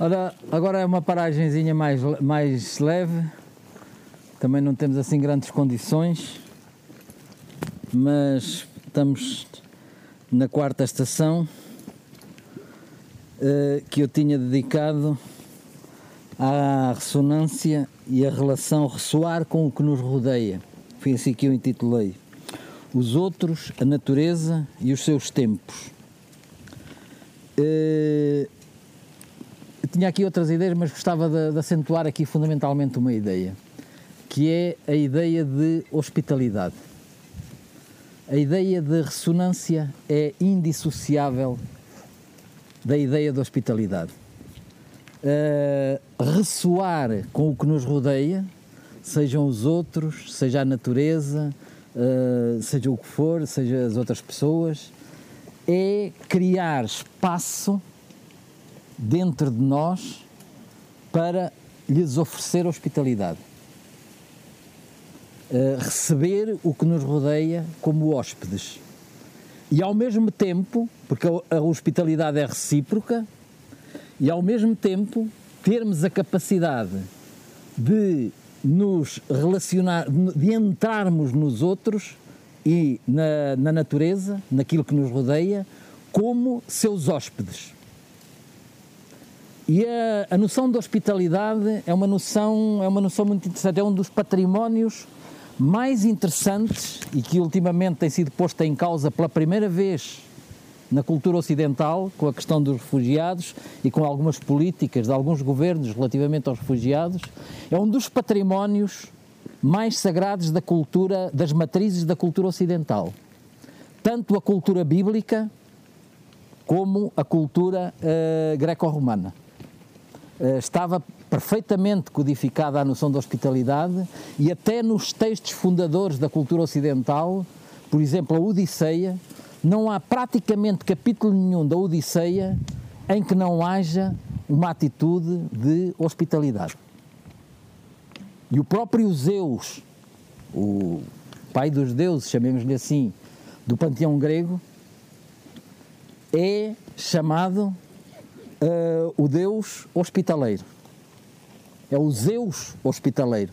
Ora, agora é uma paragenzinha mais, mais leve. Também não temos assim grandes condições. Mas estamos na quarta estação eh, que eu tinha dedicado à ressonância e a relação ressoar com o que nos rodeia. Foi assim que eu intitulei. Os outros, a natureza e os seus tempos. Eu tinha aqui outras ideias, mas gostava de, de acentuar aqui fundamentalmente uma ideia, que é a ideia de hospitalidade. A ideia de ressonância é indissociável da ideia de hospitalidade. Uh, ressoar com o que nos rodeia, sejam os outros, seja a natureza, uh, seja o que for, seja as outras pessoas, é criar espaço dentro de nós para lhes oferecer hospitalidade. Uh, receber o que nos rodeia como hóspedes. E ao mesmo tempo, porque a, a hospitalidade é recíproca, e ao mesmo tempo termos a capacidade de nos relacionar, de entrarmos nos outros e na, na natureza, naquilo que nos rodeia, como seus hóspedes. E a, a noção de hospitalidade é uma noção, é uma noção muito interessante, é um dos patrimónios mais interessantes e que ultimamente tem sido posta em causa pela primeira vez na cultura ocidental, com a questão dos refugiados e com algumas políticas de alguns governos relativamente aos refugiados, é um dos patrimónios mais sagrados da cultura, das matrizes da cultura ocidental. Tanto a cultura bíblica como a cultura uh, greco-romana. Uh, estava perfeitamente codificada a noção de hospitalidade e até nos textos fundadores da cultura ocidental, por exemplo, a Odisseia, não há praticamente capítulo nenhum da Odisseia em que não haja uma atitude de hospitalidade. E o próprio Zeus, o pai dos deuses, chamemos-lhe assim, do panteão grego, é chamado uh, o deus hospitaleiro. É o Zeus hospitaleiro.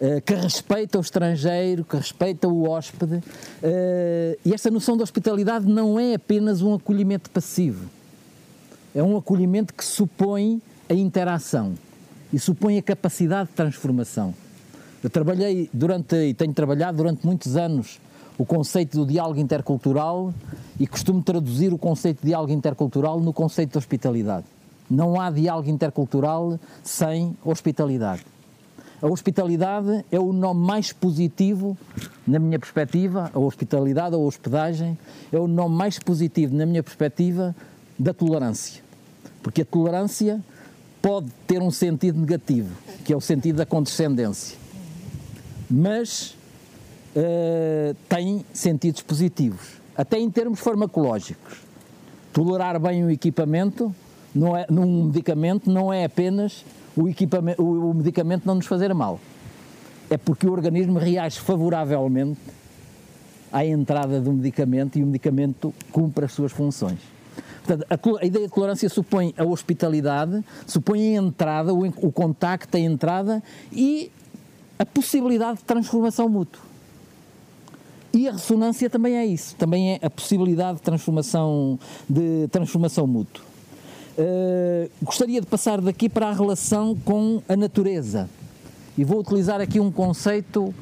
Uh, que respeita o estrangeiro, que respeita o hóspede. Uh, e esta noção de hospitalidade não é apenas um acolhimento passivo, é um acolhimento que supõe a interação e supõe a capacidade de transformação. Eu trabalhei durante, e tenho trabalhado durante muitos anos, o conceito do diálogo intercultural e costumo traduzir o conceito de diálogo intercultural no conceito de hospitalidade. Não há diálogo intercultural sem hospitalidade. A hospitalidade é o nome mais positivo, na minha perspectiva, a hospitalidade ou a hospedagem, é o nome mais positivo, na minha perspectiva, da tolerância. Porque a tolerância pode ter um sentido negativo, que é o sentido da condescendência. Mas uh, tem sentidos positivos, até em termos farmacológicos. Tolerar bem o equipamento, não é, num medicamento, não é apenas o, equipamento, o, medicamento não nos fazer mal. É porque o organismo reage favoravelmente à entrada do medicamento e o medicamento cumpre as suas funções. Portanto, a, a, ideia de tolerância supõe a hospitalidade, supõe a entrada, o, o contacto, a entrada e a possibilidade de transformação mútua. E a ressonância também é isso, também é a possibilidade de transformação, de transformação mútua. Uh, gostaria de passar daqui para a relação com a natureza. E vou utilizar aqui um conceito,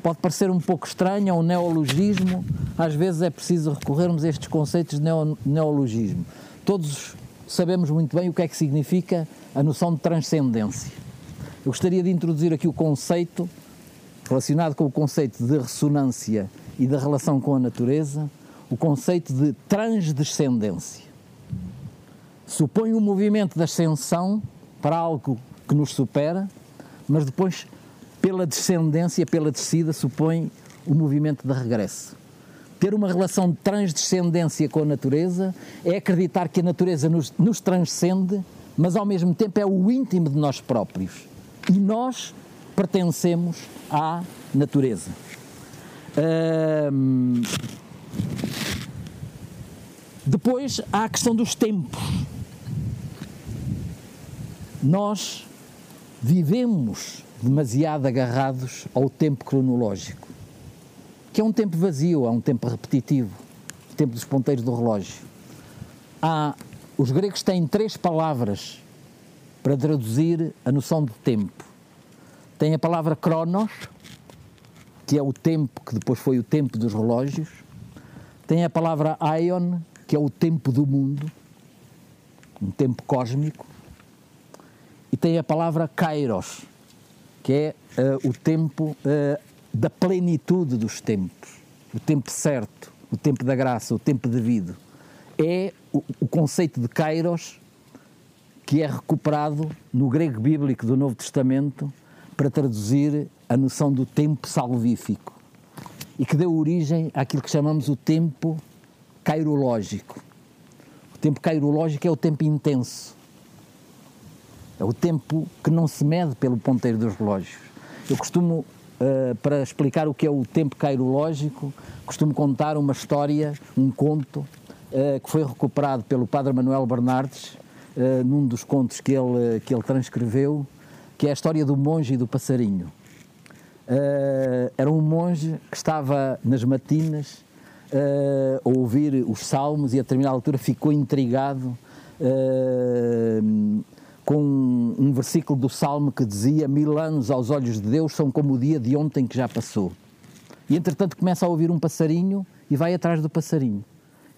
pode parecer um pouco estranho, é um neologismo. Às vezes é preciso recorrermos a estes conceitos de neo, neologismo. Todos sabemos muito bem o que é que significa a noção de transcendência. Eu gostaria de introduzir aqui o conceito, relacionado com o conceito de ressonância e da relação com a natureza, o conceito de transdescendência supõe um movimento de ascensão para algo que nos supera, mas depois, pela descendência, pela descida, supõe o movimento de regresso. Ter uma relação de transdescendência com a natureza é acreditar que a natureza nos, nos transcende, mas ao mesmo tempo é o íntimo de nós próprios. E nós pertencemos à natureza. Hum, depois há a questão dos tempos. Nós vivemos demasiado agarrados ao tempo cronológico, que é um tempo vazio, é um tempo repetitivo, o tempo dos ponteiros do relógio. Há, os gregos têm três palavras para traduzir a noção de tempo. Tem a palavra cronos, que é o tempo que depois foi o tempo dos relógios. Tem a palavra aion, que é o tempo do mundo, um tempo cósmico. E tem a palavra kairos, que é uh, o tempo uh, da plenitude dos tempos, o tempo certo, o tempo da graça, o tempo devido. É o, o conceito de kairos que é recuperado no grego bíblico do Novo Testamento para traduzir a noção do tempo salvífico e que deu origem àquilo que chamamos o tempo cairológico. O tempo cairológico é o tempo intenso. É o tempo que não se mede pelo ponteiro dos relógios. Eu costumo, uh, para explicar o que é o tempo cairológico, costumo contar uma história, um conto, uh, que foi recuperado pelo Padre Manuel Bernardes, uh, num dos contos que ele, que ele transcreveu, que é a história do monge e do passarinho. Era um monge que estava nas matinas a ouvir os salmos e a determinada altura ficou intrigado uh, com um versículo do salmo que dizia mil anos aos olhos de Deus são como o dia de ontem que já passou. E entretanto começa a ouvir um passarinho e vai atrás do passarinho.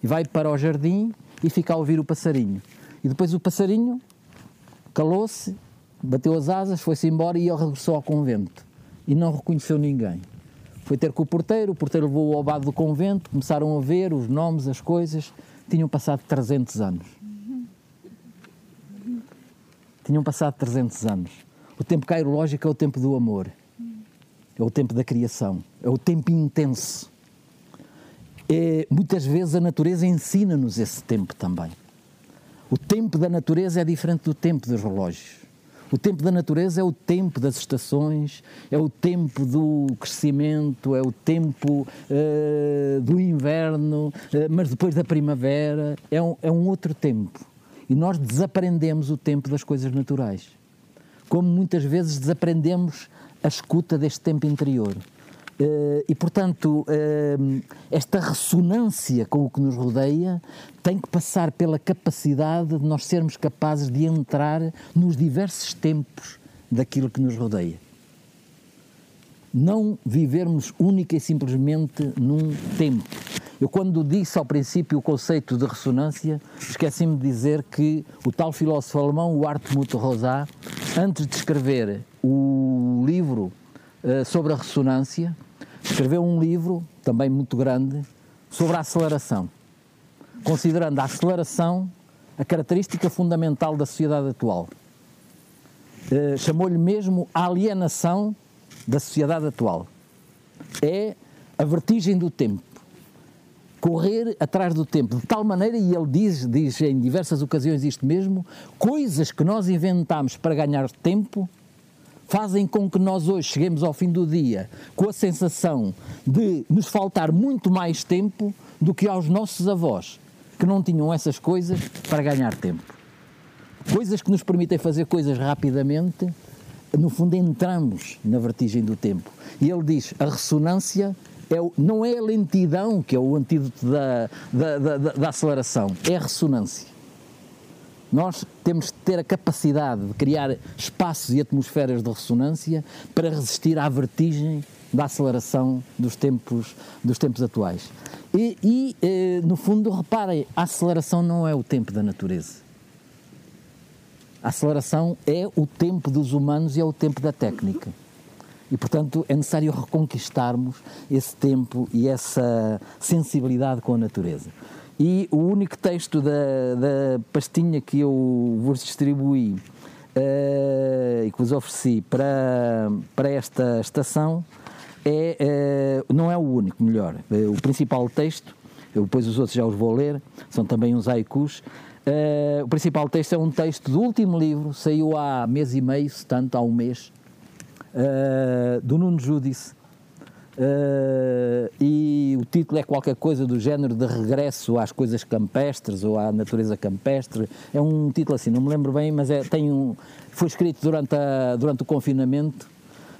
E vai para o jardim e fica a ouvir o passarinho. E depois o passarinho calou-se, bateu as asas, foi-se embora e ele regressou ao convento e não reconheceu ninguém. Foi ter com o porteiro, o porteiro levou-o ao bar do convento, começaram a ver os nomes, as coisas. Tinham passado 300 anos. Tinham passado 300 anos. O tempo cairológico é o tempo do amor. É o tempo da criação. É o tempo intenso. É, muitas vezes a natureza ensina-nos esse tempo também. O tempo da natureza é diferente do tempo dos relógios. O tempo da natureza é o tempo das estações, é o tempo do crescimento, é o tempo uh, do inverno, uh, mas depois da primavera é um, é um outro tempo. E nós desaprendemos o tempo das coisas naturais. Como muitas vezes desaprendemos a escuta deste tempo interior. Uh, e, portanto, uh, esta ressonância com o que nos rodeia tem que passar pela capacidade de nós sermos capazes de entrar nos diversos tempos daquilo que nos rodeia. Não vivermos única e simplesmente num tempo. Eu, quando disse ao princípio o conceito de ressonância, esqueci-me de dizer que o tal filósofo alemão, o Hartmut Rosat, antes de escrever o livro uh, sobre a ressonância, escreveu um livro, também muito grande, sobre a aceleração, considerando a aceleração a característica fundamental da sociedade atual. Uh, Chamou-lhe mesmo a alienação da sociedade atual. É a vertigem do tempo. Correr atrás do tempo, de tal maneira, e ele diz, diz em diversas ocasiões isto mesmo, coisas que nós inventamos para ganhar tempo fazem com que nós hoje cheguemos ao fim do dia com a sensação de nos faltar muito mais tempo do que aos nossos avós, que não tinham essas coisas para ganhar tempo. Coisas que nos permitem fazer coisas rapidamente, no fundo entramos na vertigem do tempo. E ele diz: a ressonância é o, não é a lentidão que é o antídoto da, da, da, da aceleração, é a ressonância. Nós temos de ter a capacidade de criar espaços e atmosferas de ressonância para resistir à vertigem da aceleração dos tempos, dos tempos atuais. E, e eh, no fundo, reparem, a aceleração não é o tempo da natureza. A aceleração é o tempo dos humanos e é o tempo da técnica. E, portanto, é necessário reconquistarmos esse tempo e essa sensibilidade com a natureza. E o único texto da, da pastinha que eu vos distribuí uh, e que vos ofereci para, para esta estação é, uh, não é o único, melhor. Uh, o principal texto, depois os outros já os vou ler, são também uns haikus. o principal texto é um texto do último livro, saiu há mês e meio, se tanto, há um mês, uh, do Nuno Judice. Uh, e o título é qualquer coisa do género de regresso às coisas campestres ou à natureza campestre. É um título assim, não me lembro bem, mas é, tem um, foi escrito durante, a, durante o confinamento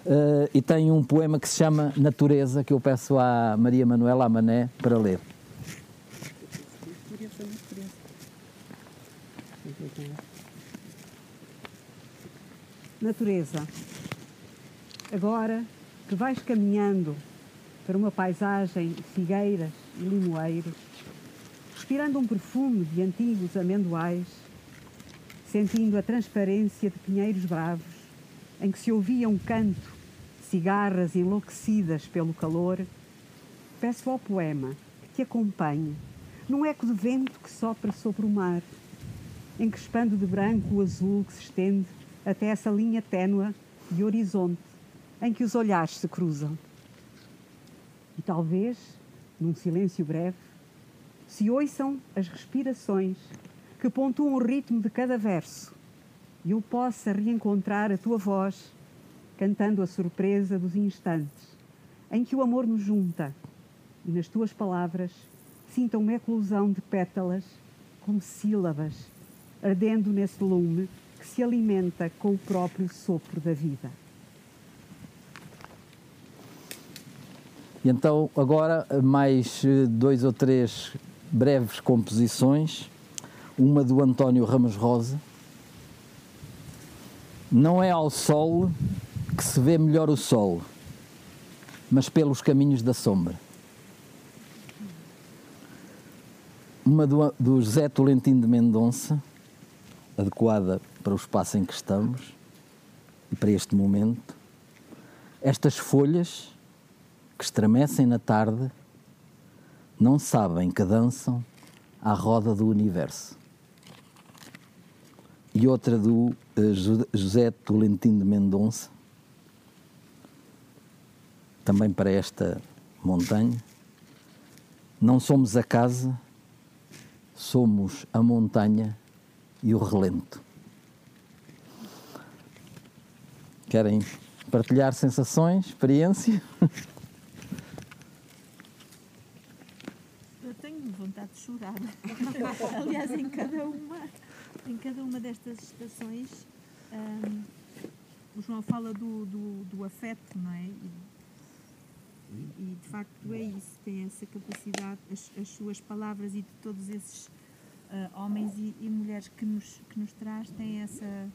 uh, e tem um poema que se chama Natureza, que eu peço à Maria Manuela Amané para ler. Natureza. Agora que vais caminhando para uma paisagem de figueiras e limoeiros, respirando um perfume de antigos amendoais, sentindo a transparência de pinheiros bravos, em que se ouvia um canto, cigarras enlouquecidas pelo calor, peço ao poema que te acompanhe num eco de vento que sopra sobre o mar, encrespando de branco o azul que se estende até essa linha ténua de horizonte em que os olhares se cruzam. E talvez, num silêncio breve, se ouçam as respirações que pontuam o ritmo de cada verso e eu possa reencontrar a tua voz cantando a surpresa dos instantes em que o amor nos junta e nas tuas palavras sinta uma eclosão de pétalas como sílabas ardendo nesse lume que se alimenta com o próprio sopro da vida. E então, agora, mais eh, dois ou três breves composições. Uma do António Ramos Rosa. Não é ao sol que se vê melhor o sol, mas pelos caminhos da sombra. Uma do, do José Tolentino de Mendonça, adequada para o espaço em que estamos e para este momento. Estas folhas que estremecem na tarde não sabem que dançam à roda do universo. E outra do uh, José Tolentino de Mendonça, também para esta montanha. Não somos a casa, somos a montanha e o relento. Querem partilhar sensações, experiência? chorar. Aliás, em cada uma, em cada uma destas estações, um, o João fala do, do, do afeto, não é? E, e, de facto é isso, tem essa capacidade, as, as suas palavras e de todos esses uh, homens e, e, mulheres que nos, que nos traz, têm essa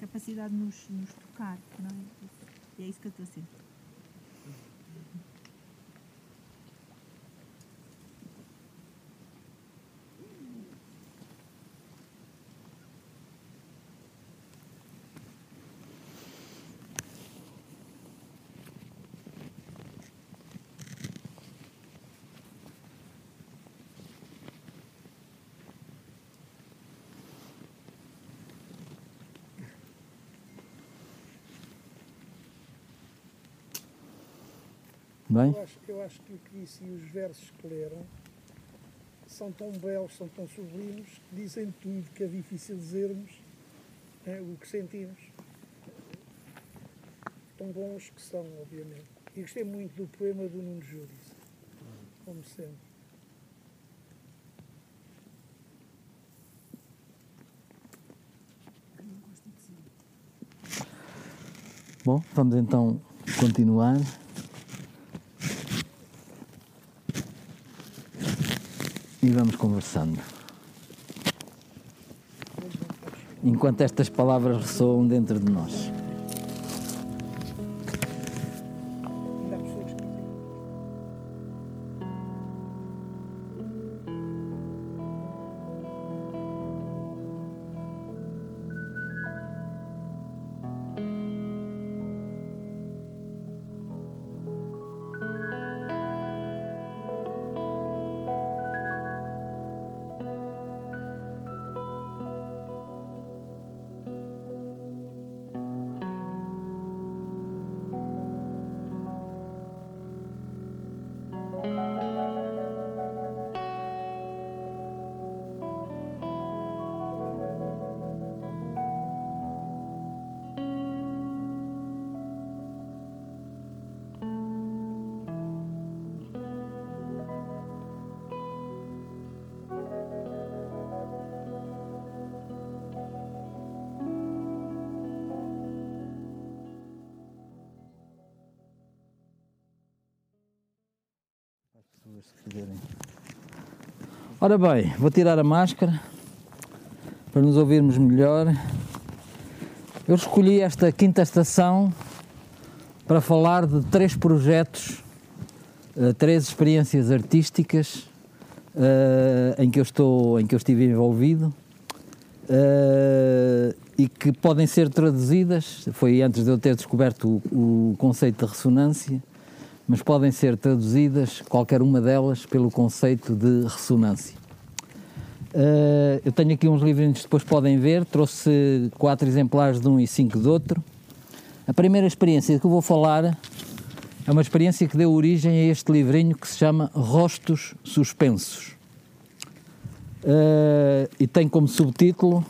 capacidade de nos, nos tocar, não é? E é isso que eu estou a sentir. Bem? Eu, acho, eu acho que o que disse e os versos que leram são tão belos, são tão sublimes, que dizem tudo que é difícil dizermos né, o que sentimos. Tão bons que são, obviamente. E gostei muito do poema do Nuno Júdice, como sempre. Bom, vamos então continuar. E vamos conversando. Enquanto estas palavras ressoam dentro de nós. Ora bem, vou tirar a máscara para nos ouvirmos melhor. Eu escolhi esta quinta estação para falar de três projetos, eh, três experiências artísticas eh, em que eu estou, em que eu estive envolvido eh, e que podem ser traduzidas. Foi antes de eu ter descoberto o conceito de ressonância, mas podem ser traduzidas qualquer uma delas pelo conceito de ressonância. Uh, eu tenho aqui uns livrinhos que depois podem ver, trouxe quatro exemplares de um e cinco de outro. A primeira experiência que eu vou falar é uma experiência que deu origem a este livrinho que se chama Rostos Suspensos. Uh, e tem como subtítulo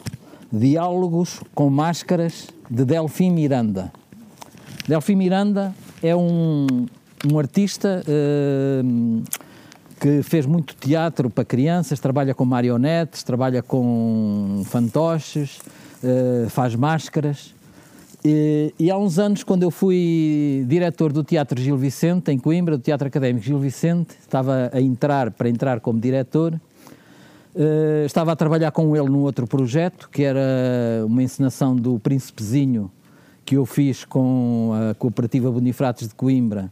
Diálogos com Máscaras de Delfim Miranda. Delfim Miranda é um, um artista uh, que fez muito teatro para crianças, trabalha com marionetes, trabalha com fantoches, uh, faz máscaras. E, e, há uns anos, quando eu fui diretor do Teatro Gil Vicente, em Coimbra, do Teatro Académico Gil Vicente, estava a entrar, para entrar como diretor, uh, estava a trabalhar com ele num outro projeto, que era uma encenação do Príncipezinho, que eu fiz com a Cooperativa Bonifrates de Coimbra,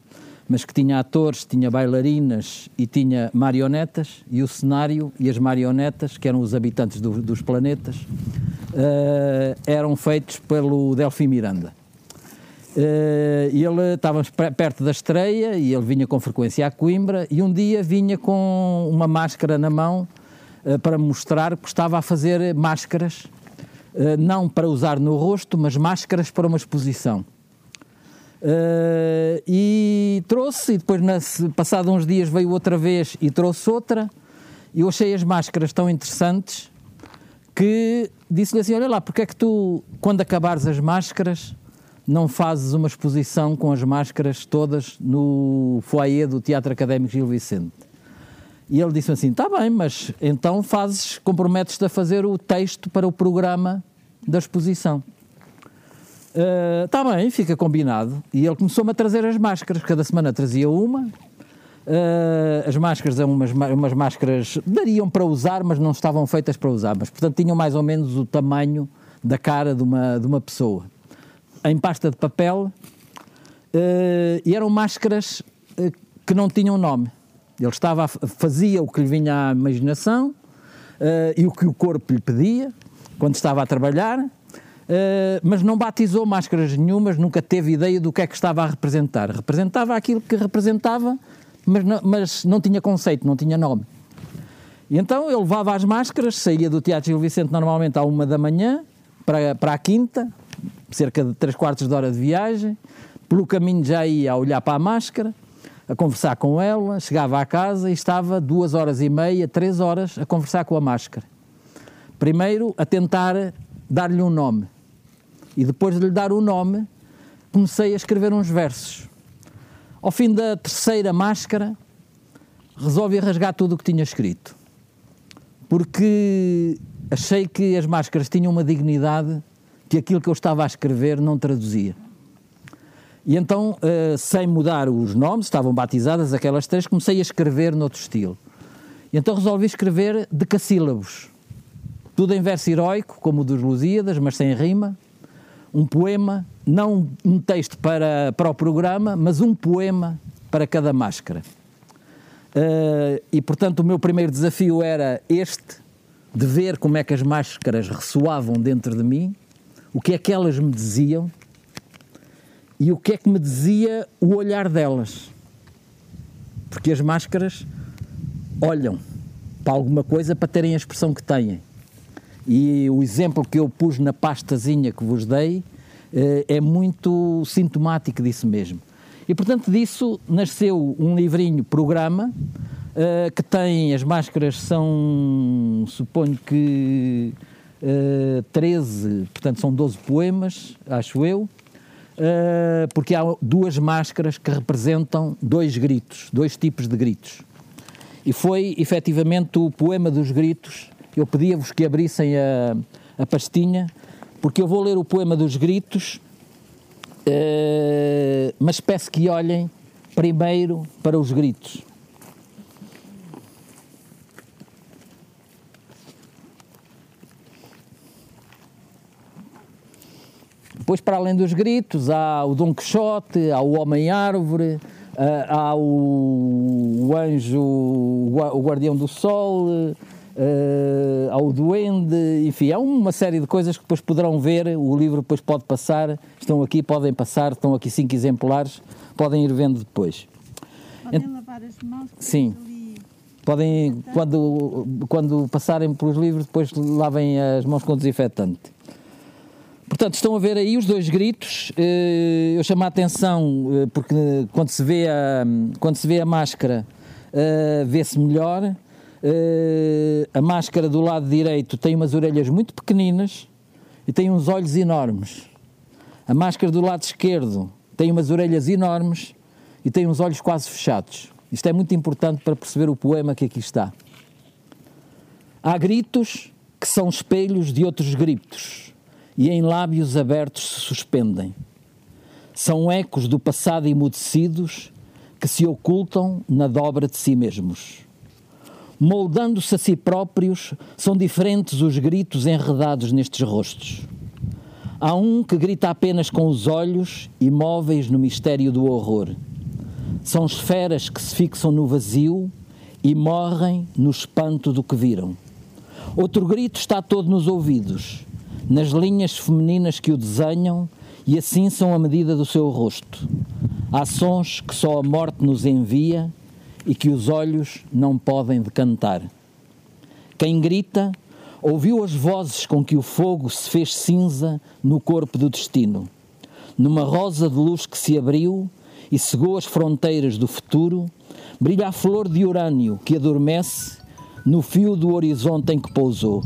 mas que tinha atores, tinha bailarinas e tinha marionetas, e o cenário e as marionetas, que eram os habitantes do, dos planetas, uh, eram feitos pelo Delfim Miranda. Uh, ele estávamos perto da estreia e ele vinha com frequência a Coimbra e um dia vinha com uma máscara na mão uh, para mostrar que estava a fazer máscaras, não para usar no rosto, mas máscaras para uma exposição. Uh, e trouxe, e depois, na, passado uns dias, veio outra vez e trouxe outra. E eu achei as máscaras tão interessantes que disse-lhe assim: Olha lá, porque é que tu, quando acabares as máscaras, não fazes uma exposição com as máscaras todas no foyer do Teatro Académico Gil Vicente? E ele disse assim: Está bem, mas então fazes, comprometes-te a fazer o texto para o programa da exposição. Está uh, bem, fica combinado. E ele começou-me a trazer as máscaras. Cada semana trazia uma. Uh, as máscaras eram umas, umas máscaras, dariam para usar, mas não estavam feitas para usar. Mas, portanto, tinham mais ou menos o tamanho da cara de uma, de uma pessoa. Em pasta de papel. Uh, e eram máscaras uh, que não tinham nome. Ele estava, fazia o que lhe vinha à imaginação e o que o corpo lhe pedia quando estava a trabalhar Uh, mas não batizou máscaras nenhumas, nunca teve ideia do que é que estava a representar. Representava aquilo que representava, mas não, mas não tinha conceito, não tinha nome. E então ele levava as máscaras, saía do Teatro Gil Vicente normalmente à uma da manhã, para, para a quinta, cerca de três quartos de hora de viagem. Pelo caminho já ia a olhar para a máscara, a conversar com ela, chegava à casa e estava duas horas e meia, três horas a conversar com a máscara. Primeiro a tentar dar-lhe um nome e depois de lhe dar o nome, comecei a escrever uns versos. Ao fim da terceira máscara, resolvi rasgar tudo o que tinha escrito. Porque achei que as máscaras tinham uma dignidade que aquilo que eu estava a escrever não traduzia. E então, uh, sem mudar os nomes, estavam batizadas aquelas três, comecei a escrever noutro estilo. E então resolvi escrever decassílabos. Tudo em verso heroico, como o dos Lusíadas, mas sem rima, um poema, não um texto para, para o programa, mas um poema para cada máscara. Uh, e portanto o meu primeiro desafio era este, de ver como é que as máscaras ressoavam dentro de mim, o que é que elas me diziam e o que é que me dizia o olhar delas. Porque as máscaras olham para alguma coisa para terem a expressão que têm. E o exemplo que eu pus na pastazinha que vos dei eh, é muito sintomático disso mesmo. E portanto disso nasceu um livrinho programa uh, que tem as máscaras são suponho que uh, 13, portanto são 12 poemas, acho eu, porque há duas máscaras que representam dois gritos, dois tipos de gritos. E foi efetivamente o poema dos gritos eu pedia-vos que abrissem a, a pastinha, porque eu vou ler o poema dos gritos, eh, mas peço que olhem primeiro para os gritos. Depois, para além dos gritos, há o Dom Quixote, há o Homem-Árvore, eh, há o Anjo, o Guardião do Sol, ah, há o Duende, enfim, há uma série de coisas que depois poderão ver. O livro depois pode passar, estão aqui, podem passar, estão aqui cinco exemplares, podem ir vendo depois. Podem lavar as mãos. Sim. Podem, quando, quando passarem pelos livros, depois lavem as mãos com desinfetante. Portanto, estão a ver aí os dois gritos. Eh, Eu chamo a atenção eh, porque quando se vê a, quando se vê a máscara, vê-se melhor. Eh, A máscara do lado direito tem umas orelhas muito pequeninas e tem uns olhos enormes. A máscara do lado esquerdo tem umas orelhas enormes e tem uns olhos quase fechados. Isto é muito importante para perceber o poema que aqui está. Há gritos que são espelhos de outros gritos e em lábios abertos se suspendem. São ecos do passado emudecidos que se ocultam na dobra de si mesmos. Moldando-se a si próprios, são diferentes os gritos enredados nestes rostos. Há um que grita apenas com os olhos, imóveis no mistério do horror. São esferas que se fixam no vazio e morrem no espanto do que viram. Outro grito está todo nos ouvidos, nas linhas femininas que o desenham e assim são a medida do seu rosto. Há sons que só a morte nos envia e que os olhos não podem decantar. Quem grita ouviu as vozes com que o fogo se fez cinza no corpo do destino. Numa rosa de luz que se abriu e cegou as fronteiras do futuro, brilha a flor de urânio que adormece no fio do horizonte em que pousou.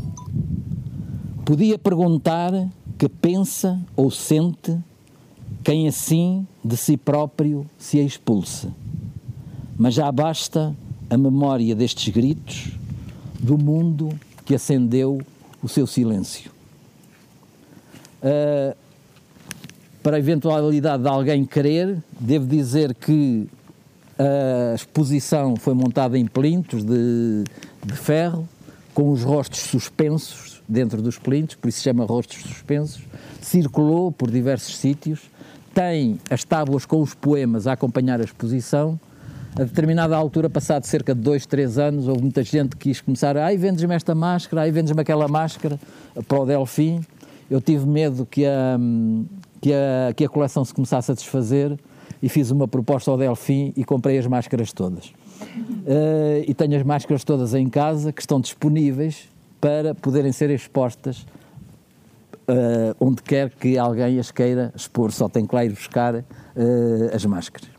Podia perguntar que pensa ou sente quem assim de si próprio se expulsa. Mas já basta a memória destes gritos do mundo que acendeu o seu silêncio. Ah, para a eventualidade de alguém querer, devo dizer que a exposição foi montada em plintos de, de ferro, com os rostos suspensos dentro dos plintos, por isso se chama rostos suspensos, circulou por diversos sítios, tem as tábuas com os poemas a acompanhar a exposição. A determinada altura, passado cerca de dois, três anos, houve muita gente que quis começar, ai, vendes-me esta máscara, ai, vendes-me aquela máscara para o Delfim. Eu tive medo que a, que a, que a coleção se começasse a desfazer e fiz uma proposta ao Delfim e comprei as máscaras todas. Eh, e tenho as máscaras todas em casa que estão disponíveis para poderem ser expostas eh, onde quer que alguém as queira expor, só tem que lá ir buscar eh, as máscaras.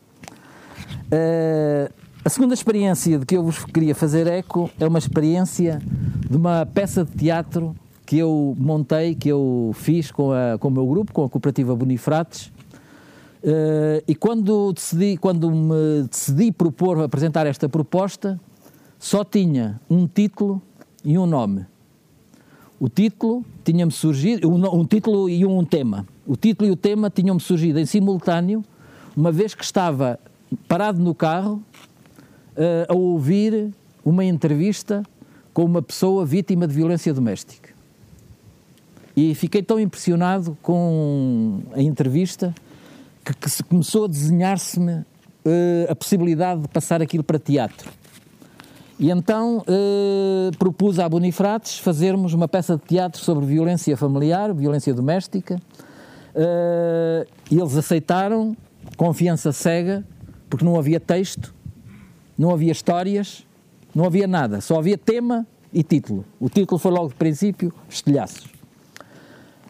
Eh, a segunda experiência de que eu vos queria fazer eco é uma experiência de uma peça de teatro que eu montei, que eu fiz com, a, com o meu grupo, com a Cooperativa Bonifrates. Eh, e quando, decidi, quando me decidi propor apresentar esta proposta, só tinha um título e um nome. O título tinha-me surgido, um, um título e um tema. O título e o tema tinham-me surgido em simultâneo, uma vez que estava parado no carro eh, a ouvir uma entrevista com uma pessoa vítima de violência doméstica. E fiquei tão impressionado com a entrevista que, que se começou a desenhar-se-me eh, a possibilidade de passar aquilo para teatro. E então eh, propus à Bonifrates fazermos uma peça de teatro sobre violência familiar, violência doméstica. Eh, eles aceitaram, confiança cega, porque não havia texto, não havia histórias, não havia nada, só havia tema e título. O título foi logo de princípio Estilhaços.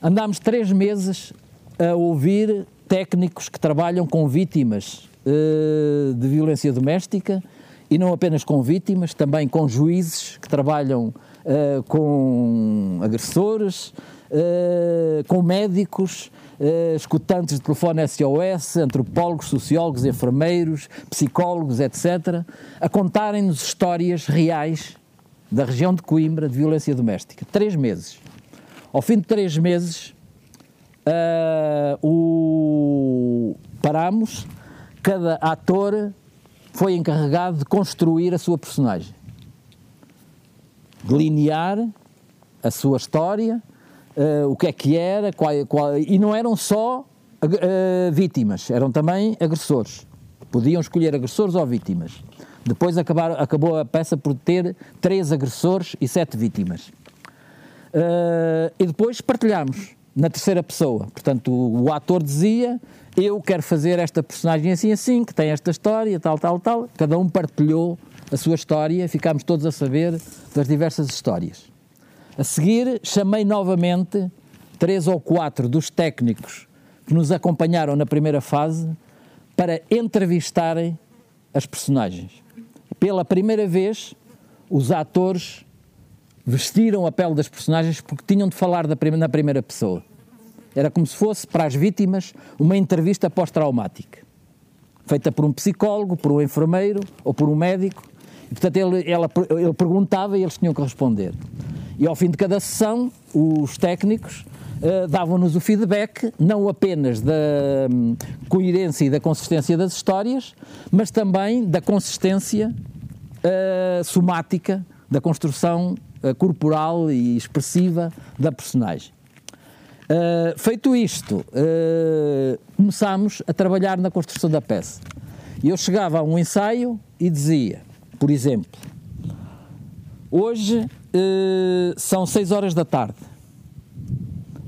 Andámos três meses a ouvir técnicos que trabalham com vítimas eh, de violência doméstica e não apenas com vítimas, também com juízes que trabalham eh, com agressores, eh, com médicos, escutantes de telefone SOS, antropólogos, sociólogos, enfermeiros, psicólogos, etc., a contarem-nos histórias reais da região de Coimbra de violência doméstica. Três meses. Ao fim de três meses, ah, o... paramos, cada ator foi encarregado de construir a sua personagem, delinear a sua história, uh, o que é que era, qual, qual, e não eram só uh, vítimas, eram também agressores. Podiam escolher agressores ou vítimas. Depois acabar, acabou a peça por ter três agressores e sete vítimas. Uh, e depois partilhámos na terceira pessoa. Portanto, o, o, ator dizia: Eu quero fazer esta personagem assim, assim, que tem esta história, tal, tal, tal. Cada um partilhou a sua história, ficámos todos a saber das diversas histórias. A seguir, chamei novamente três ou quatro dos técnicos que nos acompanharam na primeira fase para entrevistarem as personagens. Pela primeira vez, os atores vestiram a pele das personagens porque tinham de falar na primeira pessoa. Era como se fosse para as vítimas uma entrevista pós-traumática, feita por um psicólogo, por um enfermeiro ou por um médico. E, portanto, ele, ela, ele perguntava e eles tinham que responder. E ao fim de cada sessão, os técnicos uh, davam-nos o feedback, não apenas da um, coerência e da consistência das histórias, mas também da consistência uh, somática, da construção uh, corporal e expressiva da personagem. feito isto, começámos a trabalhar na construção da peça. Eu chegava a um ensaio e dizia, por exemplo, hoje são 6 horas da tarde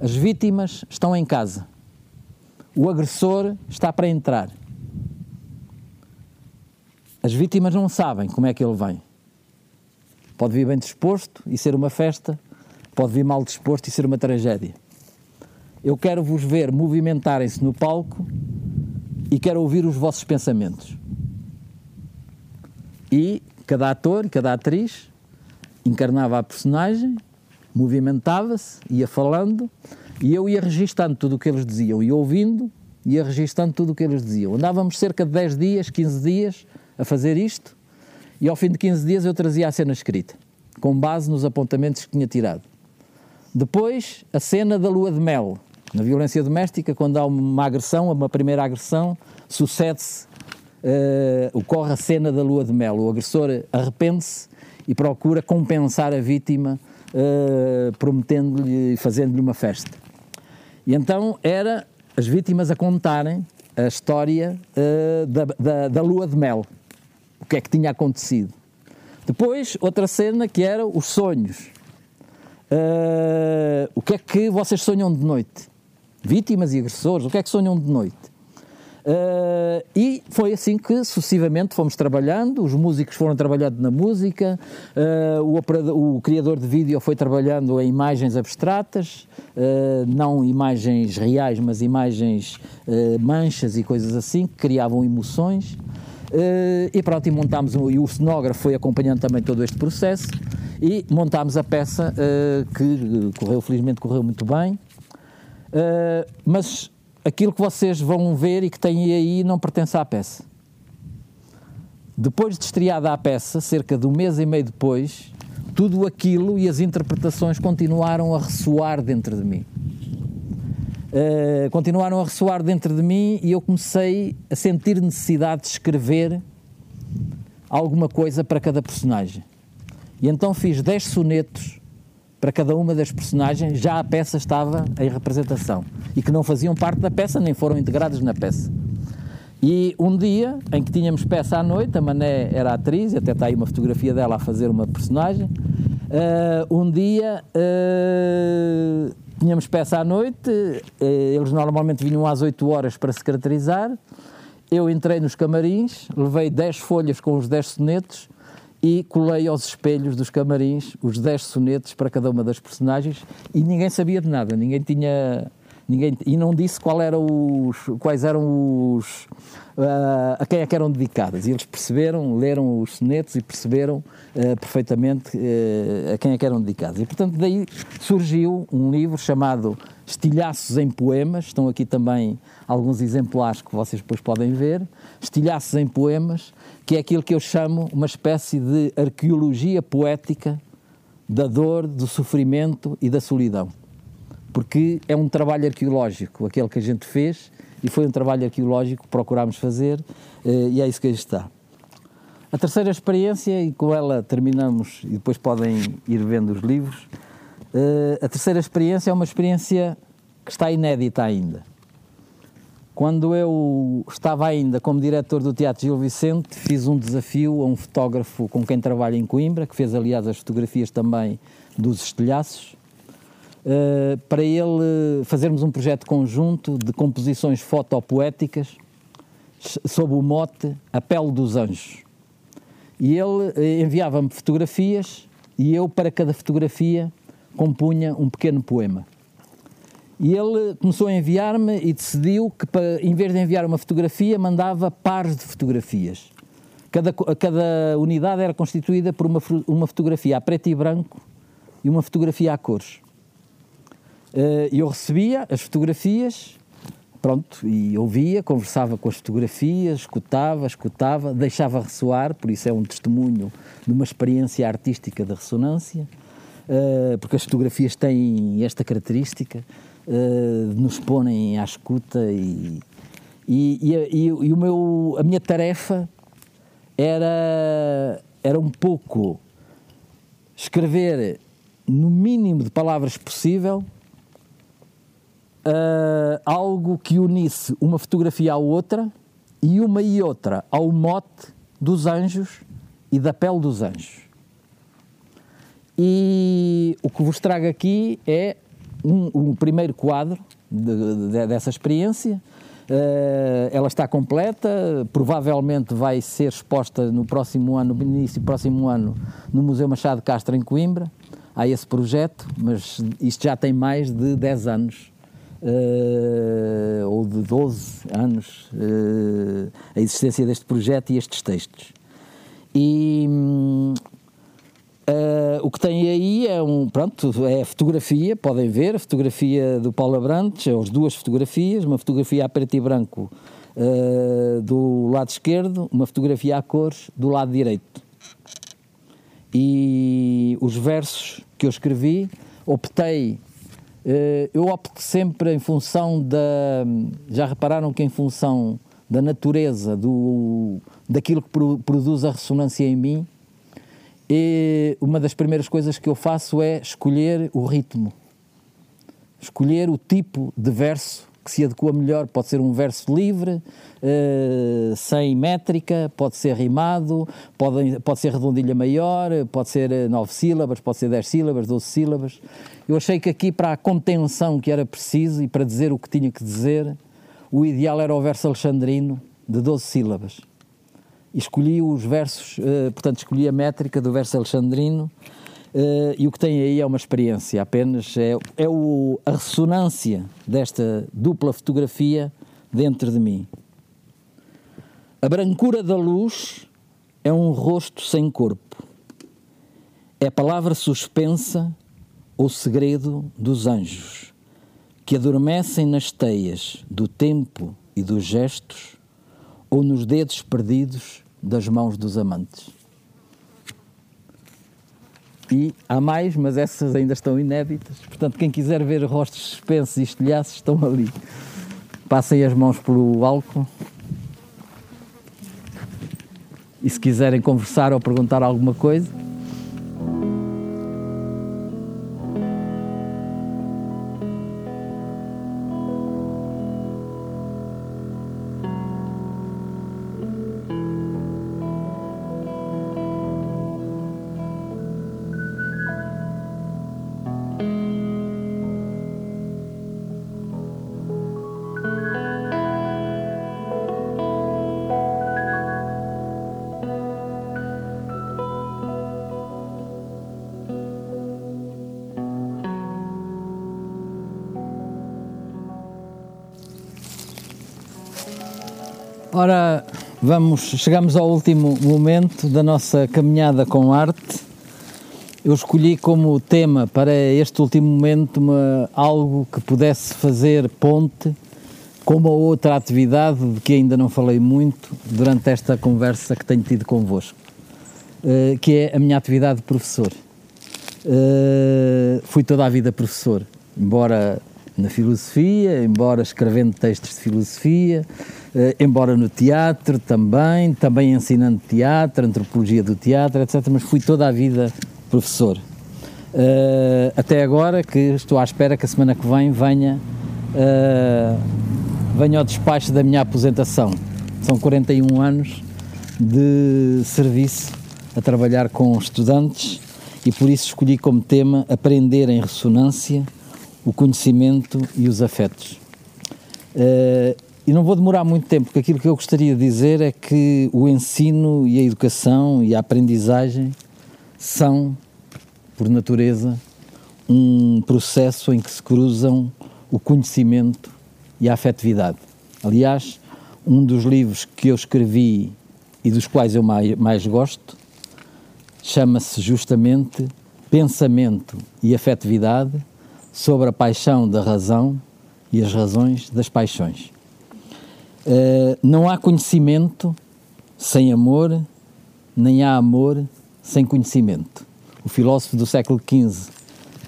as vítimas estão em casa. O agressor está para entrar. As vítimas não sabem como é que ele vem. Pode vir bem disposto e ser uma festa, pode vir mal disposto e ser uma tragédia. Eu quero vos ver movimentarem-se no palco e quero ouvir os vossos pensamentos. E cada ator, cada atriz encarnava a personagem movimentava-se, ia falando, e eu ia registando tudo o que eles diziam, e ouvindo, ia registando tudo o que eles diziam. Andávamos cerca de 10 dias, 15 dias a fazer isto, e ao fim de 15 dias eu trazia a cena escrita, com base nos apontamentos que tinha tirado. Depois, a cena da lua de mel. Na violência doméstica, quando há uma agressão, uma primeira agressão, sucede-se, uh, ocorre a cena da lua de mel. O agressor arrepende-se e procura compensar a vítima uh, prometendo-lhe e fazendo-lhe uma festa. E então era as vítimas a contarem a história uh, da, da, da lua de mel, o que é que tinha acontecido. Depois, outra cena que era os sonhos. Uh, o que é que vocês sonham de noite? Vítimas e agressores, o que é que sonham de noite? Uh, e foi assim que sucessivamente fomos trabalhando, os músicos foram trabalhando na música, uh, o, operador, o, criador de vídeo foi trabalhando em imagens abstratas, uh, não imagens reais, mas imagens manchas e coisas assim, que criavam emoções. e pronto, e montámos, e o cenógrafo foi acompanhando também todo este processo, e montámos a peça que correu, felizmente correu muito bem. mas aquilo que vocês vão ver e que têm aí não pertence à peça. Depois de estreada a peça, cerca de um mês e meio depois, tudo aquilo e as interpretações continuaram a ressoar dentro de mim. Uh, continuaram a ressoar dentro de mim e eu comecei a sentir necessidade de escrever alguma coisa para cada personagem. E então fiz 10 sonetos para cada uma das personagens, já a peça estava em representação e que não faziam parte da peça nem foram integradas na peça. E um dia em que tínhamos peça à noite, a Mané era atriz, até está aí uma fotografia dela a fazer uma personagem. Uh, um dia uh, tínhamos peça à noite, uh, eles normalmente vinham às 8 horas para se caracterizar. Eu entrei nos camarins, levei 10 folhas com os 10 sonetos e colei aos espelhos dos camarins os 10 sonetos para cada uma das personagens e ninguém sabia de nada, ninguém tinha. Ninguém, e não disse qual os, quais eram os. Uh, a quem é que eram dedicadas. E eles perceberam, leram os sonetos e perceberam uh, perfeitamente uh, a quem é que eram dedicadas. E portanto daí surgiu um livro chamado Estilhaços em Poemas, estão aqui também alguns exemplares que vocês depois podem ver. Estilhaços em Poemas, que é aquilo que eu chamo uma espécie de arqueologia poética da dor, do sofrimento e da solidão. Porque é um trabalho arqueológico, aquele que a gente fez, e foi um trabalho arqueológico que procurámos fazer, eh, e é isso que aí está. A terceira experiência, e com ela terminamos, e depois podem ir vendo os livros, Uh, a terceira experiência é uma experiência que está inédita ainda. Quando eu estava ainda como diretor do Teatro Gil Vicente, fiz um desafio a um fotógrafo com quem trabalho em Coimbra, que fez aliás as fotografias também dos estilhaços, uh, para ele fazermos um projeto conjunto de composições fotopoéticas sob o mote A Pele dos Anjos. E ele eh, enviava-me fotografias e eu, para cada fotografia, compunha um pequeno poema. E ele começou a enviar-me e decidiu que, para, em vez de enviar uma fotografia, mandava pares de fotografias. Cada, cada unidade era constituída por uma, uma fotografia a preto e branco e uma fotografia a cores. Eh, eu recebia as fotografias pronto, e ouvia, conversava com as fotografias, escutava, escutava, deixava ressoar, por isso é um testemunho de uma experiência artística de ressonância, uh, porque as fotografias têm esta característica de nos porem à escuta e, e, e, e, o meu, a minha tarefa era, era um pouco escrever no mínimo de palavras possível uh, algo que unisse uma fotografia à outra e uma e outra ao mote dos anjos e da pele dos anjos. E o que vos trago aqui é um, um primeiro quadro de, de, dessa experiência. Uh, ela está completa, provavelmente vai ser exposta no próximo ano, no início do próximo ano, no Museu Machado Castro, em Coimbra. Há esse projeto, mas isto já tem mais de 10 anos uh, ou de 12 anos, uh, a existência deste projeto e estes textos. E uh, o que tem aí é um, pronto, é a fotografia, podem ver, a fotografia do Paulo Abrantes, as duas fotografias, uma fotografia a preto e branco do lado esquerdo, uma fotografia a cores do lado direito. E os versos que eu escrevi, optei eh, eu opto sempre em função da. Já repararam que em função da natureza, do, daquilo que produz a ressonância em mim, e uma das primeiras coisas que eu faço é escolher o ritmo, escolher o tipo de verso que se adequa melhor. Pode ser um verso livre, uh, sem métrica, pode ser rimado, pode, pode ser redondilha maior, pode ser eh, nove sílabas, pode ser dez sílabas, doze sílabas. Eu achei que aqui, para a contenção que era preciso e para dizer o que tinha que dizer, o ideal era o verso alexandrino de 12 sílabas. Escolhi os versos, uh, portanto, escolhi a métrica do verso alexandrino Uh, e o que tem aí é uma experiência, apenas é, é o, a ressonância desta dupla fotografia dentro de mim. A brancura da luz é um rosto sem corpo. É palavra suspensa ou segredo dos anjos, que adormecem nas teias do tempo e dos gestos ou nos dedos perdidos das mãos dos amantes. E há mais, mas essas ainda estão inéditas. Portanto, quem quiser ver rostos suspensos e estilhaços estão ali. Passem as mãos pelo álcool. E se quiserem conversar ou perguntar alguma coisa, vamos, chegamos ao último momento da nossa caminhada com arte. Eu escolhi como tema para este último momento uma, algo que pudesse fazer ponte com uma outra atividade de que ainda não falei muito durante esta conversa que tenho tido convosco, uh, que é a minha atividade de professor. Uh, fui toda a vida professor, embora na filosofia, embora escrevendo textos de filosofia, eh, embora no teatro também, também ensinando teatro, antropologia do teatro, etc. Mas fui toda a vida professor. Uh, até agora, que estou à espera que a semana que vem venha, uh, venha ao despacho da minha aposentação. São 41 anos de serviço a trabalhar com estudantes e por isso escolhi como tema aprender em ressonância o conhecimento e os afetos. Uh, e não vou demorar muito tempo, porque aquilo que eu gostaria de dizer é que o ensino e a educação e a aprendizagem são, por natureza, um processo em que se cruzam o conhecimento e a afetividade. Aliás, um dos livros que eu escrevi e dos quais eu mais, mais gosto chama-se justamente Pensamento e Afetividade sobre a paixão da razão e as razões das paixões. Uh, não há conhecimento sem amor, nem há amor sem conhecimento. O filósofo do século XV uh,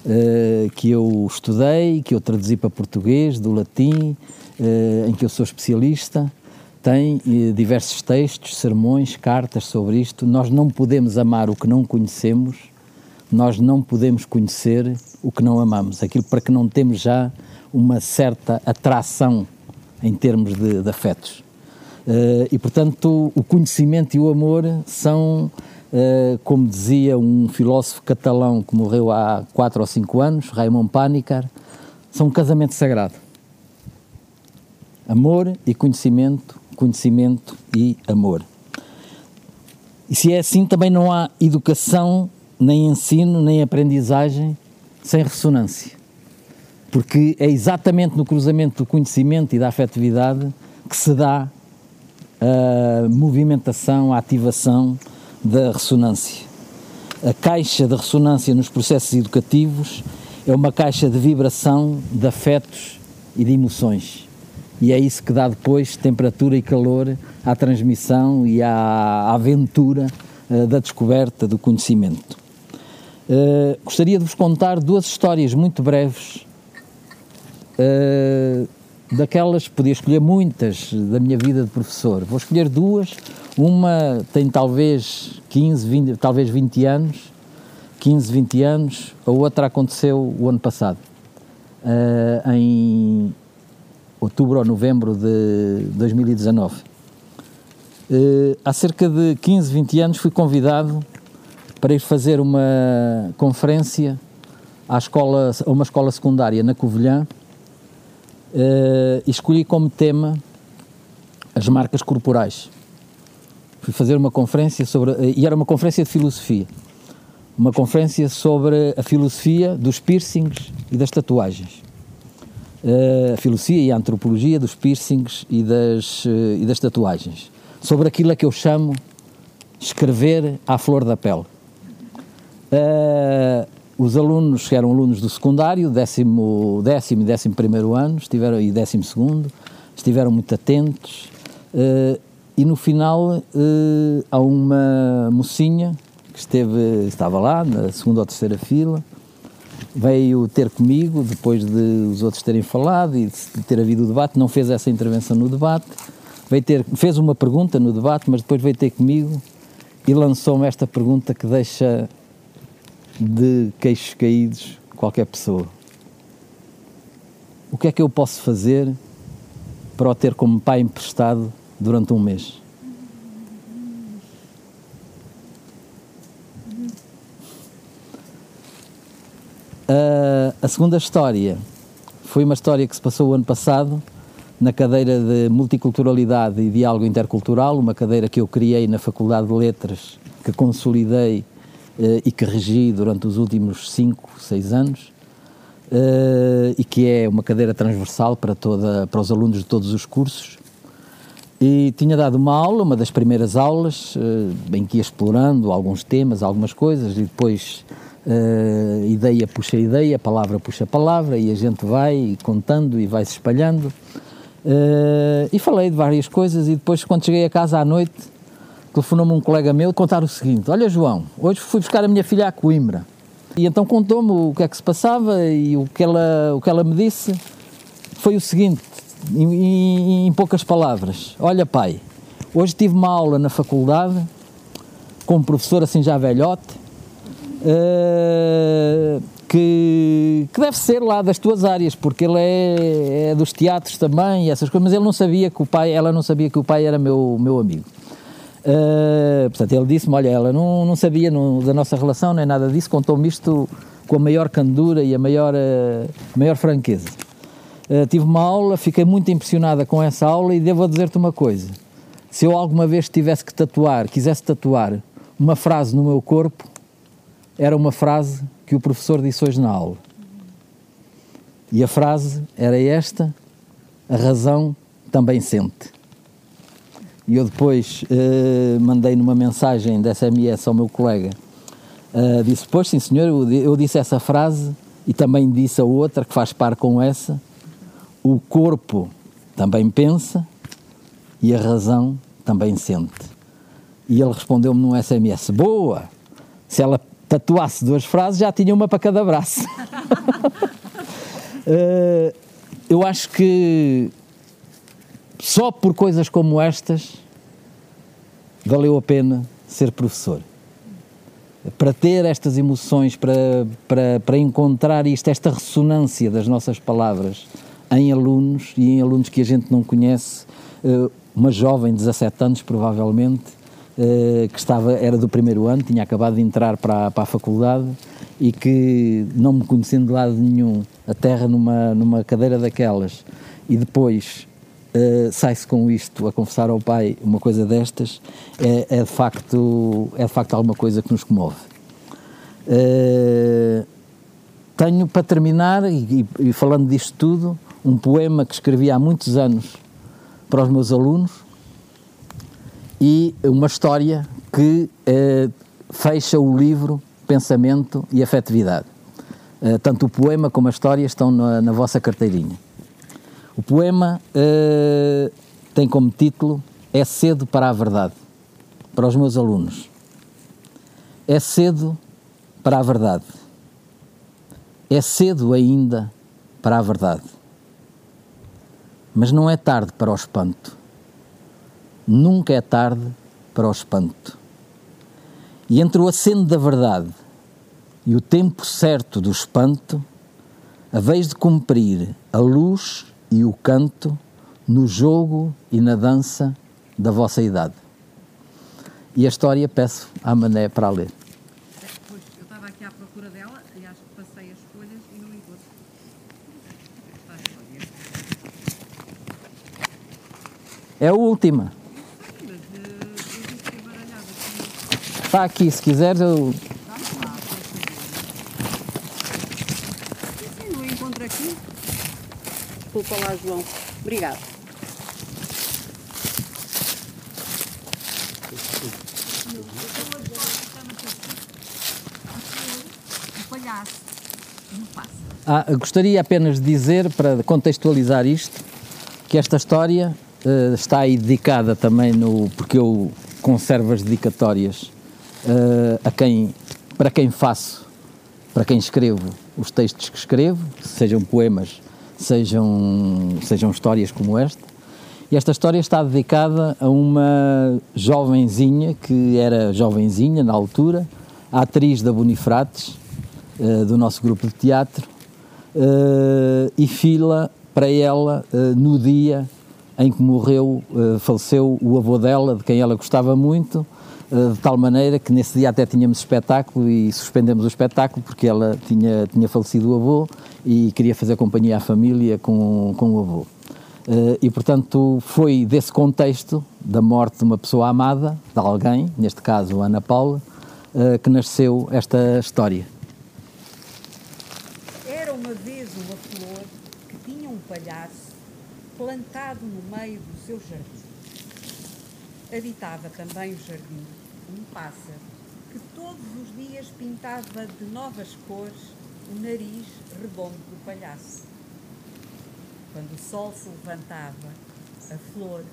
eh, que eu estudei, que eu traduzi para português, do latim, uh, em que eu sou especialista, tem diversos textos, sermões, cartas sobre isto. Nós não podemos amar o que não conhecemos, nós não podemos conhecer o que não amamos, aquilo para que não temos já uma certa atração em termos de, de afetos. Uh, e, portanto, o conhecimento e o amor são, uh, como dizia um filósofo catalão que morreu há quatro ou cinco anos, Raymond Panicar, são um casamento sagrado. Amor e conhecimento, conhecimento e amor. E se é assim, também não há educação, nem ensino, nem aprendizagem sem ressonância porque é exatamente no cruzamento do conhecimento e da afetividade que se dá a movimentação, a ativação da ressonância. A caixa de ressonância nos processos educativos é uma caixa de vibração de afetos e de emoções. E é isso que dá depois temperatura e calor à transmissão e à aventura uh, da descoberta do conhecimento. Uh, gostaria de vos contar duas histórias muito breves Uh, daquelas, podia escolher muitas da minha vida de professor. Vou escolher duas. Uma tem talvez 15, 20, talvez 20 anos, 15, 20 anos. A outra aconteceu o ano passado, uh, em outubro ou novembro de 2019. Uh, há cerca de 15, 20 anos fui convidado para ir fazer uma conferência à escola, a uma escola secundária na Covilhã, uh, escolhi como tema as marcas corporais. Fui fazer uma conferência sobre. Uh, e era uma conferência de filosofia. Uma conferência sobre a filosofia dos piercings e das tatuagens. Uh, a filosofia e a antropologia dos piercings e das, e das tatuagens. Sobre aquilo a que eu chamo escrever à flor da pele. Uh, os alunos que eram alunos do secundário, décimo, décimo e décimo primeiro ano, estiveram, e décimo segundo, estiveram muito atentos. Uh, e no final uh, há uma mocinha que esteve, estava lá na segunda ou terceira fila, veio ter comigo depois de os outros terem falado e de ter havido o debate, não fez essa intervenção no debate, veio ter, fez uma pergunta no debate, mas depois veio ter comigo e lançou-me esta pergunta que deixa de queixos caídos qualquer pessoa. O que é que eu posso fazer para o ter como pai emprestado durante um mês? Uh, a segunda história foi uma história que se passou o ano passado na cadeira de Multiculturalidade e Diálogo Intercultural, uma cadeira que eu criei na Faculdade de Letras, que consolidei e que regi durante os últimos 5, 6 anos uh, e que é uma cadeira transversal para, toda, para os alunos de todos os cursos. E tinha dado uma aula, uma das primeiras aulas, uh, em que ia explorando alguns temas, algumas coisas, e depois uh, ideia puxa ideia, palavra puxa palavra, e a gente vai contando e vai se espalhando. Uh, e falei de várias coisas, e depois, quando cheguei a casa à noite, telefonou-me um colega meu contar o seguinte: Olha, João, hoje fui buscar a minha filha a Coimbra. E então contou-me o que é que se passava e o que ela, o que ela me disse foi o seguinte, em, em poucas palavras: Olha, pai, hoje tive uma aula na faculdade com um professor assim já velhote. Uh, que, que deve ser lá das tuas áreas, porque ele é, é dos teatros também e essas coisas, mas ele não sabia que o pai, ela não sabia que o pai era meu, meu amigo. Uh, portanto, ele disse-me: Olha, ela não, não sabia da nossa relação, nem nada disso, contou-me isto com a maior candura e a maior, uh, maior franqueza. Uh, tive uma aula, fiquei muito impressionada com essa aula e devo dizer-te uma coisa: se eu alguma vez tivesse que tatuar, quisesse tatuar uma frase no meu corpo, era uma frase que o professor disse hoje na aula. E a frase era esta: a razão também sente. E eu depois uh, mandei numa mensagem da SMS ao meu colega, uh, disse, pois sim senhor, eu, eu disse essa frase e também disse a outra que faz par com essa, o corpo também pensa e a razão também sente. E ele respondeu-me num SMS, boa, se ela tatuasse duas frases já tinha uma para cada braço. uh, eu acho que só por coisas como estas valeu a pena ser professor. Para ter estas emoções, para, para, para encontrar isto, esta ressonância das nossas palavras em alunos e em alunos que a gente não conhece, eh, uma jovem de 17 anos, provavelmente, eh, que estava, era do primeiro ano, tinha acabado de entrar para a, para a faculdade e que, não me conhecendo de lado nenhum, a terra numa, numa cadeira daquelas, e depois uh, sai-se com isto a confessar ao pai uma coisa destas, é, é, de, facto, é de facto alguma coisa que nos comove. Uh, tenho para terminar, e, e, falando disto tudo, um poema que escrevi há muitos anos para os meus alunos e uma história que uh, fecha o livro Pensamento e Afetividade. Tanto o poema como a história estão na, na vossa carteirinha. O poema uh, tem como título É cedo para a verdade, para os meus alunos. É cedo para a verdade. É cedo ainda para a verdade. Mas não é tarde para o espanto. Nunca é tarde para o espanto. E entre o aceno da verdade e o tempo certo do espanto, a vez de cumprir a luz e o canto no jogo e na dança da vossa idade. E a história peço à Mané para a ler. Pois, eu estava aqui à procura dela que passei as folhas e não encontro. É a última. Baralhada. Está aqui, se quiseres eu... Sim, não encontro aqui. Desculpa lá, João. Obrigado. Ah, gostaria apenas de dizer, para contextualizar isto, que esta história uh, está aí dedicada também no. porque eu conservo as dedicatórias uh, a quem, para quem faço, para quem escrevo os textos que escrevo, sejam poemas, sejam, sejam histórias como esta. E esta história está dedicada a uma jovenzinha, que era jovenzinha na altura, atriz da Bonifrates, uh, do nosso grupo de teatro, uh, e fila para ela uh, no dia em que morreu, faleceu o avô dela, de quem ela gostava muito, de tal maneira que nesse dia até tínhamos espetáculo e suspendemos o espetáculo porque ela tinha, tinha falecido o avô e queria fazer companhia à família com, com o avô. Uh, e, portanto, foi desse contexto da morte de uma pessoa amada, de alguém, neste caso Ana Paula, uh, que nasceu esta história. Era uma vez uma flor que tinha um palhaço plantado no meio do seu jardim. Habitava também o jardim um pássaro que todos os dias pintava de novas cores o nariz redondo do palhaço. Quando o sol se levantava, a flor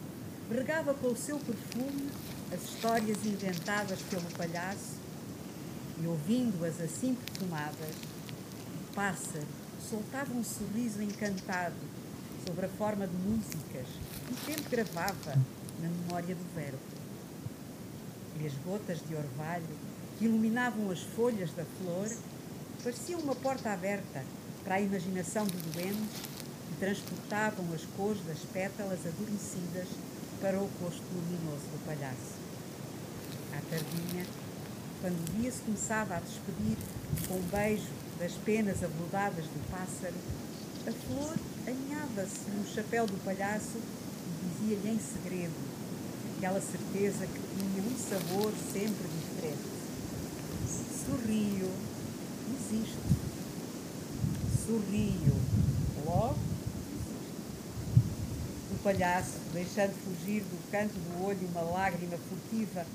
regava com o seu perfume as histórias inventadas pelo palhaço e, ouvindo-as assim perfumadas, o pássaro soltava um sorriso encantado sobre a forma de músicas que o tempo gravava na memória do verbo. E as gotas de orvalho que iluminavam as folhas da flor parecia uma porta aberta para a imaginação de doentes que transportavam as cores das pétalas adormecidas para o rosto luminoso do palhaço. À tardinha, quando o dia se começava a despedir com um beijo das penas aveludadas do pássaro, a flor aninhava-se no chapéu do palhaço e dizia-lhe em segredo aquela certeza que tinha um sabor sempre diferente. Sorrio, existo. Sorrio, logo o palhaço, deixando fugir do canto do olho uma lágrima furtiva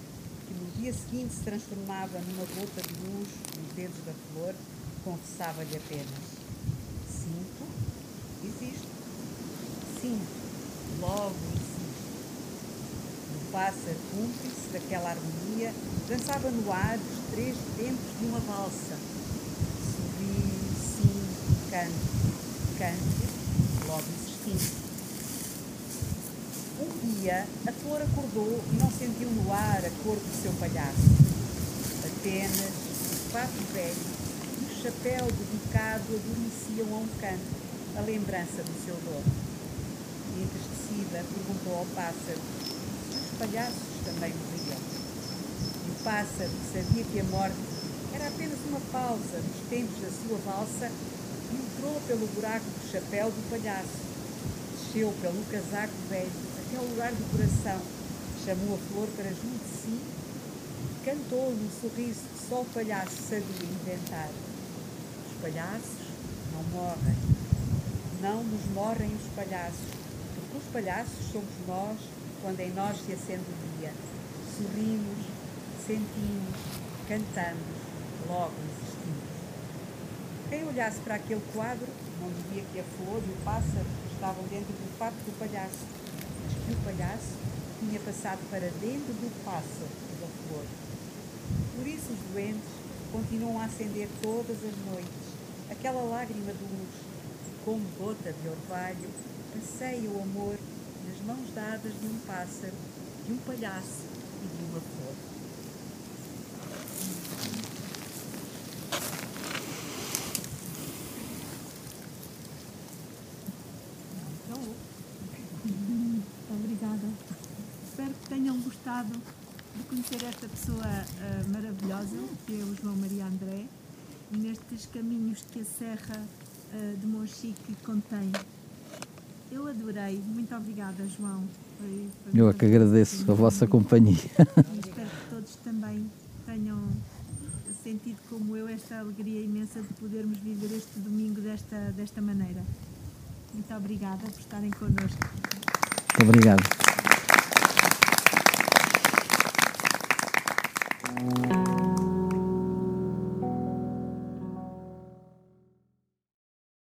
que no dia seguinte se transformava numa gota de luz nos dedos da flor, confessava-lhe apenas: Sinto, existo. Sinto, logo existo. O pássaro cúmplice daquela harmonia dançava no ar os três tempos de uma valsa. Canto, canto, logo existindo. Um dia, a flor acordou e não sentiu no ar a cor do seu palhaço. Apenas o fato velho e o chapéu dedicado adormeciam a um canto, a lembrança do seu dono. E entristecida, perguntou ao pássaro se os palhaços também morriam. E o pássaro, que sabia que a morte era apenas uma pausa nos tempos da sua valsa, entrou pelo buraco do chapéu do palhaço, desceu pelo casaco velho até ao lugar do coração, chamou a flor para junto de si e cantou-lhe um sorriso que só o palhaço sabia inventar. Os palhaços não morrem, não nos morrem os palhaços, porque os palhaços somos nós quando em nós se acende o dia. Sorrimos, sentimos, cantamos, logo existimos. Quem olhasse para aquele quadro não diria que a flor e o pássaro estavam dentro do fato do palhaço, mas que o palhaço tinha passado para dentro do pássaro e da flor. Por isso os doentes continuam a acender todas as noites aquela lágrima de luz, como gota de orvalho, passeia o amor nas mãos dadas de um pássaro, de um palhaço e de uma flor. Muito obrigada. Espero que tenham gostado de conhecer esta pessoa ah, maravilhosa, que é o João Maria André, e nestes caminhos que a Serra ah, de Monchique contém. Eu adorei. Muito obrigada, João. Foi- foi Eu é que agradeço a vossa companhia. e espero que todos também tenham sentido como eu esta alegria imensa de podermos viver este domingo desta, desta maneira. Muito obrigada por estarem connosco. Muito obrigado.